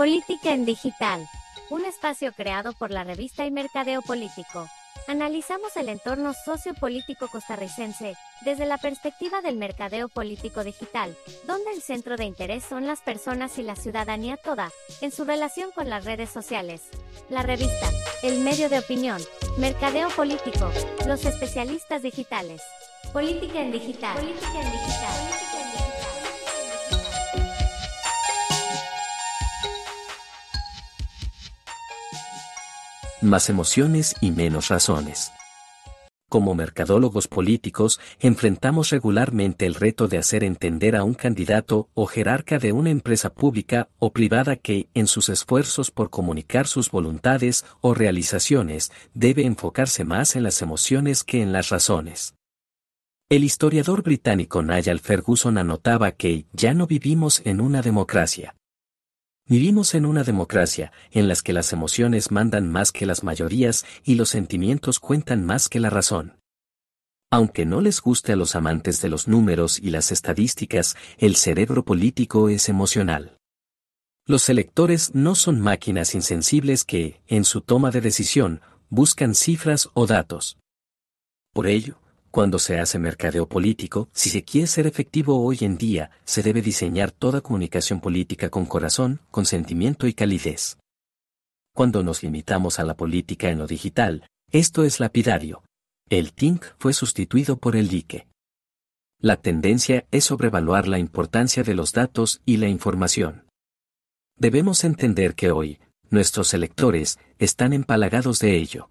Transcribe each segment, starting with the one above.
Política en Digital, un espacio creado por la revista y Mercadeo Político. Analizamos el entorno sociopolítico costarricense desde la perspectiva del mercadeo político digital, donde el centro de interés son las personas y la ciudadanía toda, en su relación con las redes sociales. La revista, el medio de opinión, mercadeo político, los especialistas digitales. Política en digital. Política en digital. Más emociones y menos razones. Como mercadólogos políticos, enfrentamos regularmente el reto de hacer entender a un candidato o jerarca de una empresa pública o privada que, en sus esfuerzos por comunicar sus voluntades o realizaciones, debe enfocarse más en las emociones que en las razones. El historiador británico Niall Ferguson anotaba que ya no vivimos en una democracia. Vivimos en una democracia, en las que las emociones mandan más que las mayorías y los sentimientos cuentan más que la razón. Aunque no les guste a los amantes de los números y las estadísticas, el cerebro político es emocional. Los electores no son máquinas insensibles que, en su toma de decisión, buscan cifras o datos. Por ello, cuando se hace mercadeo político, si se quiere ser efectivo hoy en día, se debe diseñar toda comunicación política con corazón, con sentimiento y calidez. Cuando nos limitamos a la política en lo digital, esto es lapidario. El TINC fue sustituido por el dique. La tendencia es sobrevaluar la importancia de los datos y la información. Debemos entender que hoy, nuestros electores, están empalagados de ello.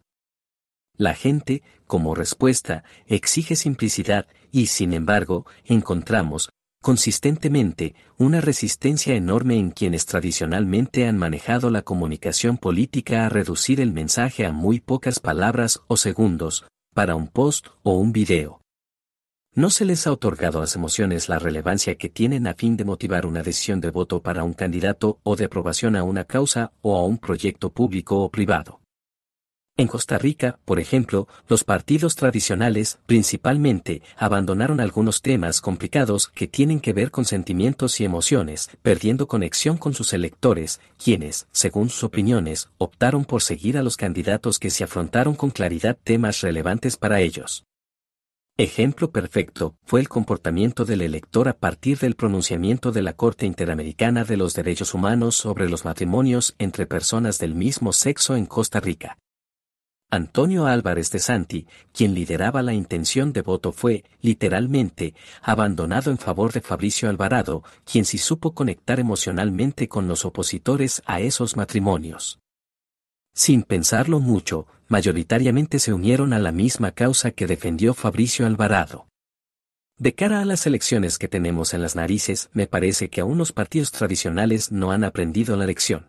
La gente, como respuesta, exige simplicidad y, sin embargo, encontramos, consistentemente, una resistencia enorme en quienes tradicionalmente han manejado la comunicación política a reducir el mensaje a muy pocas palabras o segundos, para un post o un video. No se les ha otorgado a las emociones la relevancia que tienen a fin de motivar una decisión de voto para un candidato o de aprobación a una causa o a un proyecto público o privado. En Costa Rica, por ejemplo, los partidos tradicionales, principalmente, abandonaron algunos temas complicados que tienen que ver con sentimientos y emociones, perdiendo conexión con sus electores, quienes, según sus opiniones, optaron por seguir a los candidatos que se afrontaron con claridad temas relevantes para ellos. Ejemplo perfecto fue el comportamiento del elector a partir del pronunciamiento de la Corte Interamericana de los Derechos Humanos sobre los matrimonios entre personas del mismo sexo en Costa Rica. Antonio Álvarez de Santi, quien lideraba la intención de voto fue, literalmente, abandonado en favor de Fabricio Alvarado, quien sí supo conectar emocionalmente con los opositores a esos matrimonios. Sin pensarlo mucho, mayoritariamente se unieron a la misma causa que defendió Fabricio Alvarado. De cara a las elecciones que tenemos en las narices, me parece que aún los partidos tradicionales no han aprendido la lección.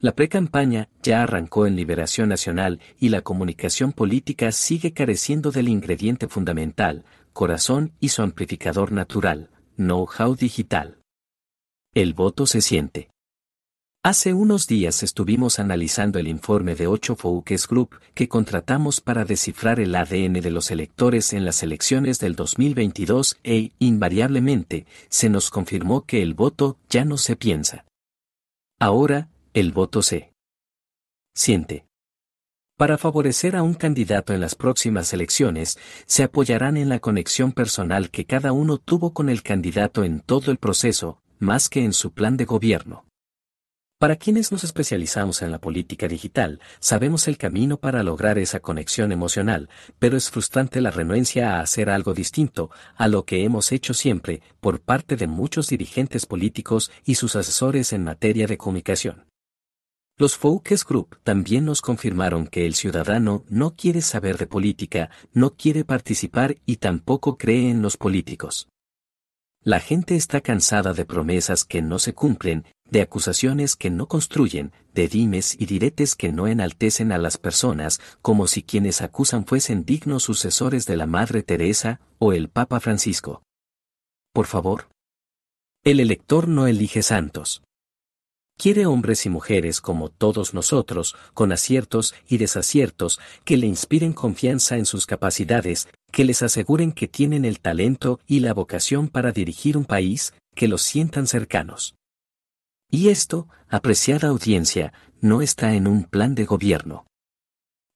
La pre-campaña ya arrancó en Liberación Nacional y la comunicación política sigue careciendo del ingrediente fundamental, corazón y su amplificador natural, know-how digital. El voto se siente. Hace unos días estuvimos analizando el informe de 8 Focus Group que contratamos para descifrar el ADN de los electores en las elecciones del 2022 e, invariablemente, se nos confirmó que el voto ya no se piensa. Ahora, el voto se siente. Para favorecer a un candidato en las próximas elecciones, se apoyarán en la conexión personal que cada uno tuvo con el candidato en todo el proceso, más que en su plan de gobierno. Para quienes nos especializamos en la política digital, sabemos el camino para lograr esa conexión emocional, pero es frustrante la renuencia a hacer algo distinto a lo que hemos hecho siempre por parte de muchos dirigentes políticos y sus asesores en materia de comunicación. Los Focus Group también nos confirmaron que el ciudadano no quiere saber de política, no quiere participar y tampoco cree en los políticos. La gente está cansada de promesas que no se cumplen, de acusaciones que no construyen, de dimes y diretes que no enaltecen a las personas, como si quienes acusan fuesen dignos sucesores de la Madre Teresa o el Papa Francisco. Por favor. El elector no elige santos. Quiere hombres y mujeres como todos nosotros, con aciertos y desaciertos, que le inspiren confianza en sus capacidades, que les aseguren que tienen el talento y la vocación para dirigir un país, que los sientan cercanos. Y esto, apreciada audiencia, no está en un plan de gobierno.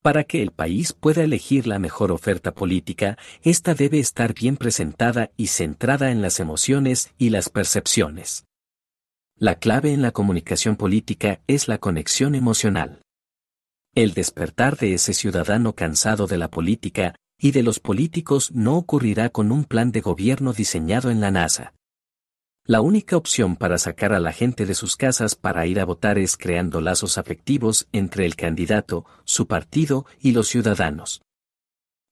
Para que el país pueda elegir la mejor oferta política, esta debe estar bien presentada y centrada en las emociones y las percepciones. La clave en la comunicación política es la conexión emocional. El despertar de ese ciudadano cansado de la política y de los políticos no ocurrirá con un plan de gobierno diseñado en la NASA. La única opción para sacar a la gente de sus casas para ir a votar es creando lazos afectivos entre el candidato, su partido y los ciudadanos.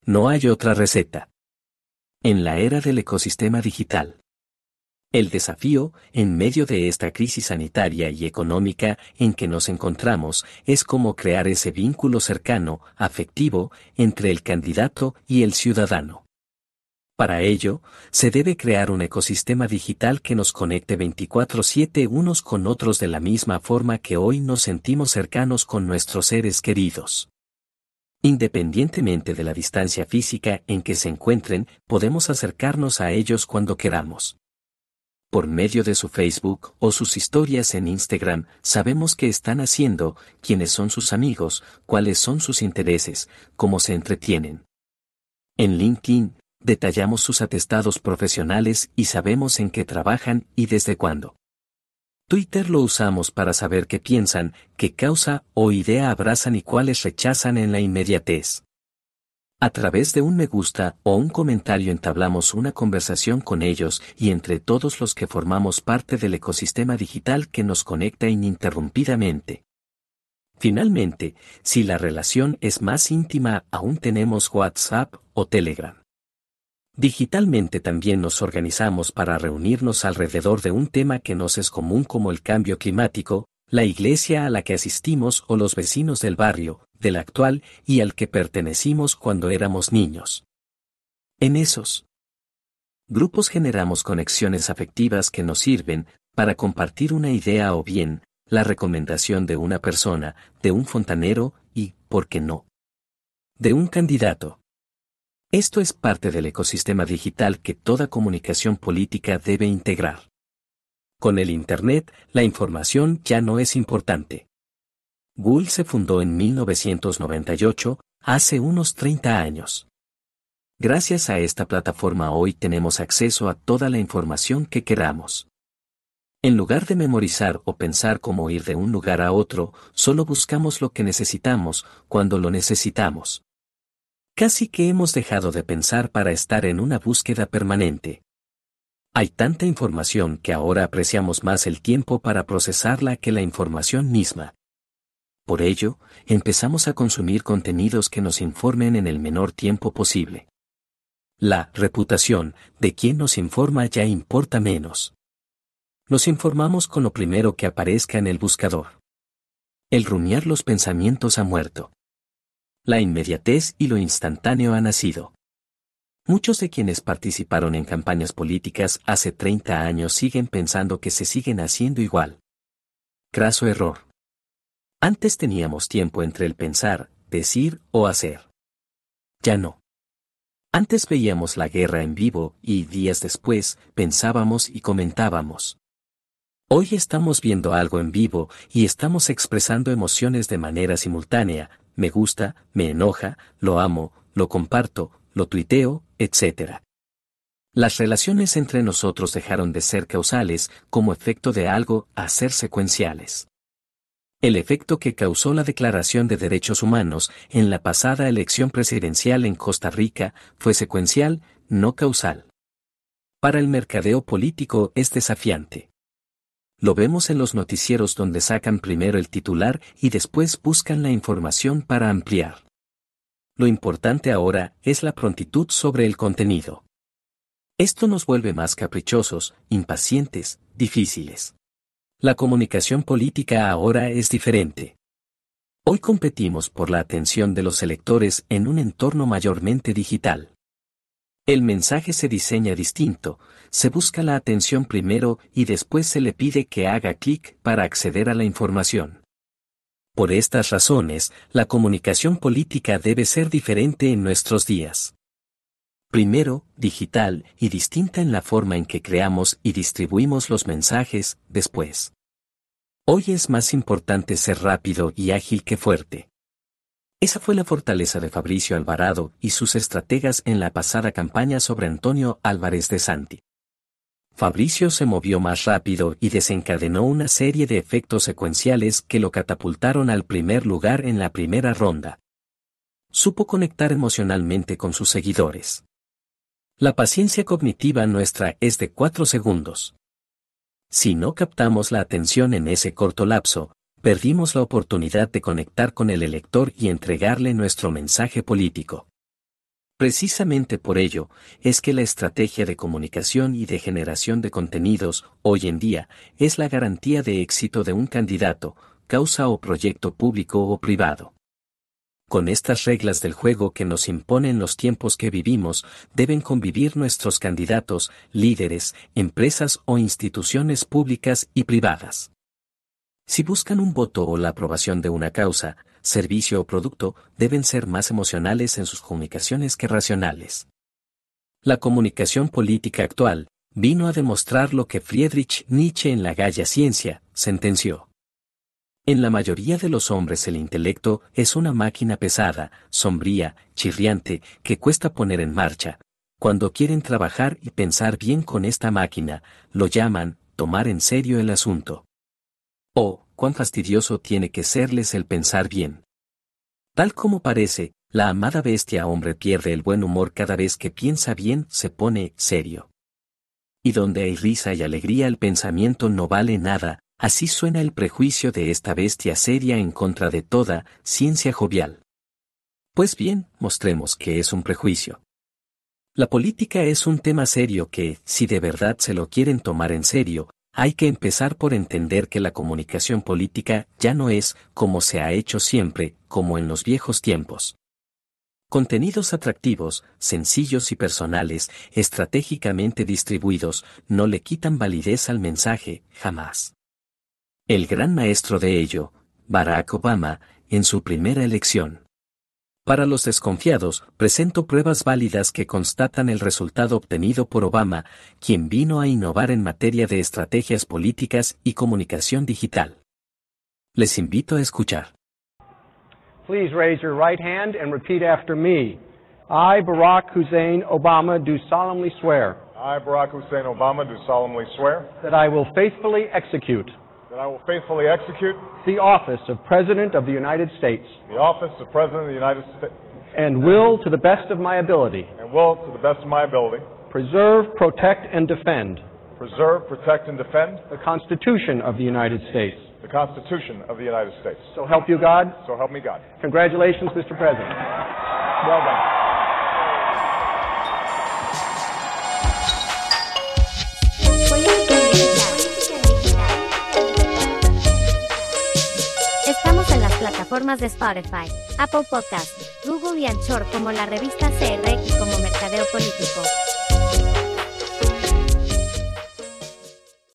No hay otra receta. En la era del ecosistema digital. El desafío, en medio de esta crisis sanitaria y económica en que nos encontramos, es cómo crear ese vínculo cercano, afectivo, entre el candidato y el ciudadano. Para ello, se debe crear un ecosistema digital que nos conecte 24/7 unos con otros de la misma forma que hoy nos sentimos cercanos con nuestros seres queridos. Independientemente de la distancia física en que se encuentren, podemos acercarnos a ellos cuando queramos. Por medio de su Facebook o sus historias en Instagram, sabemos qué están haciendo, quiénes son sus amigos, cuáles son sus intereses, cómo se entretienen. En LinkedIn, detallamos sus atestados profesionales y sabemos en qué trabajan y desde cuándo. Twitter lo usamos para saber qué piensan, qué causa o idea abrazan y cuáles rechazan en la inmediatez. A través de un me gusta o un comentario entablamos una conversación con ellos y entre todos los que formamos parte del ecosistema digital que nos conecta ininterrumpidamente. Finalmente, si la relación es más íntima, aún tenemos WhatsApp o Telegram. Digitalmente también nos organizamos para reunirnos alrededor de un tema que nos es común como el cambio climático, la iglesia a la que asistimos o los vecinos del barrio, del actual y al que pertenecimos cuando éramos niños. En esos grupos generamos conexiones afectivas que nos sirven para compartir una idea o bien, la recomendación de una persona, de un fontanero y, ¿por qué no? De un candidato. Esto es parte del ecosistema digital que toda comunicación política debe integrar. Con el Internet, la información ya no es importante. Google se fundó en 1998, hace unos 30 años. Gracias a esta plataforma hoy tenemos acceso a toda la información que queramos. En lugar de memorizar o pensar cómo ir de un lugar a otro, solo buscamos lo que necesitamos cuando lo necesitamos. Casi que hemos dejado de pensar para estar en una búsqueda permanente. Hay tanta información que ahora apreciamos más el tiempo para procesarla que la información misma. Por ello, empezamos a consumir contenidos que nos informen en el menor tiempo posible. La reputación de quien nos informa ya importa menos. Nos informamos con lo primero que aparezca en el buscador. El rumiar los pensamientos ha muerto. La inmediatez y lo instantáneo ha nacido. Muchos de quienes participaron en campañas políticas hace 30 años siguen pensando que se siguen haciendo igual. Craso error. Antes teníamos tiempo entre el pensar, decir o hacer. Ya no. Antes veíamos la guerra en vivo y días después pensábamos y comentábamos. Hoy estamos viendo algo en vivo y estamos expresando emociones de manera simultánea, me gusta, me enoja, lo amo, lo comparto, lo tuiteo, etc. Las relaciones entre nosotros dejaron de ser causales como efecto de algo a ser secuenciales. El efecto que causó la Declaración de Derechos Humanos en la pasada elección presidencial en Costa Rica fue secuencial, no causal. Para el mercadeo político es desafiante. Lo vemos en los noticieros donde sacan primero el titular y después buscan la información para ampliar. Lo importante ahora es la prontitud sobre el contenido. Esto nos vuelve más caprichosos, impacientes, difíciles. La comunicación política ahora es diferente. Hoy competimos por la atención de los electores en un entorno mayormente digital. El mensaje se diseña distinto, se busca la atención primero y después se le pide que haga clic para acceder a la información. Por estas razones, la comunicación política debe ser diferente en nuestros días. Primero, digital y distinta en la forma en que creamos y distribuimos los mensajes, después. Hoy es más importante ser rápido y ágil que fuerte. Esa fue la fortaleza de Fabricio Alvarado y sus estrategas en la pasada campaña sobre Antonio Álvarez de Santi. Fabricio se movió más rápido y desencadenó una serie de efectos secuenciales que lo catapultaron al primer lugar en la primera ronda. Supo conectar emocionalmente con sus seguidores. La paciencia cognitiva nuestra es de cuatro segundos. Si no captamos la atención en ese corto lapso, perdimos la oportunidad de conectar con el elector y entregarle nuestro mensaje político. Precisamente por ello, es que la estrategia de comunicación y de generación de contenidos, hoy en día, es la garantía de éxito de un candidato, causa o proyecto público o privado. Con estas reglas del juego que nos imponen los tiempos que vivimos, deben convivir nuestros candidatos, líderes, empresas o instituciones públicas y privadas. Si buscan un voto o la aprobación de una causa, servicio o producto, deben ser más emocionales en sus comunicaciones que racionales. La comunicación política actual vino a demostrar lo que Friedrich Nietzsche en la Galla Ciencia sentenció. En la mayoría de los hombres el intelecto es una máquina pesada, sombría, chirriante, que cuesta poner en marcha. Cuando quieren trabajar y pensar bien con esta máquina, lo llaman, tomar en serio el asunto. Oh, cuán fastidioso tiene que serles el pensar bien. Tal como parece, la amada bestia hombre pierde el buen humor cada vez que piensa bien, se pone serio. Y donde hay risa y alegría el pensamiento no vale nada, Así suena el prejuicio de esta bestia seria en contra de toda ciencia jovial. Pues bien, mostremos que es un prejuicio. La política es un tema serio que, si de verdad se lo quieren tomar en serio, hay que empezar por entender que la comunicación política ya no es, como se ha hecho siempre, como en los viejos tiempos. Contenidos atractivos, sencillos y personales, estratégicamente distribuidos, no le quitan validez al mensaje, jamás. El gran maestro de ello, Barack Obama, en su primera elección. Para los desconfiados, presento pruebas válidas que constatan el resultado obtenido por Obama, quien vino a innovar en materia de estrategias políticas y comunicación digital. Les invito a escuchar. Please raise your right hand and repeat after me. I, Barack Hussein Obama, do solemnly swear. I, Barack Hussein Obama, do solemnly swear. That I will faithfully execute. That I will faithfully execute. The office of President of the United States. The office of President of the United States. And will, to the best of my ability. And will, to the best of my ability. Preserve, protect, and defend. Preserve, protect, and defend. The Constitution of the United States. The Constitution of the United States. So help you God. So help me God. Congratulations, Mr. President. Well done. Plataformas de Spotify, Apple Podcast, Google y Anchor como la revista CR y como Mercadeo Político.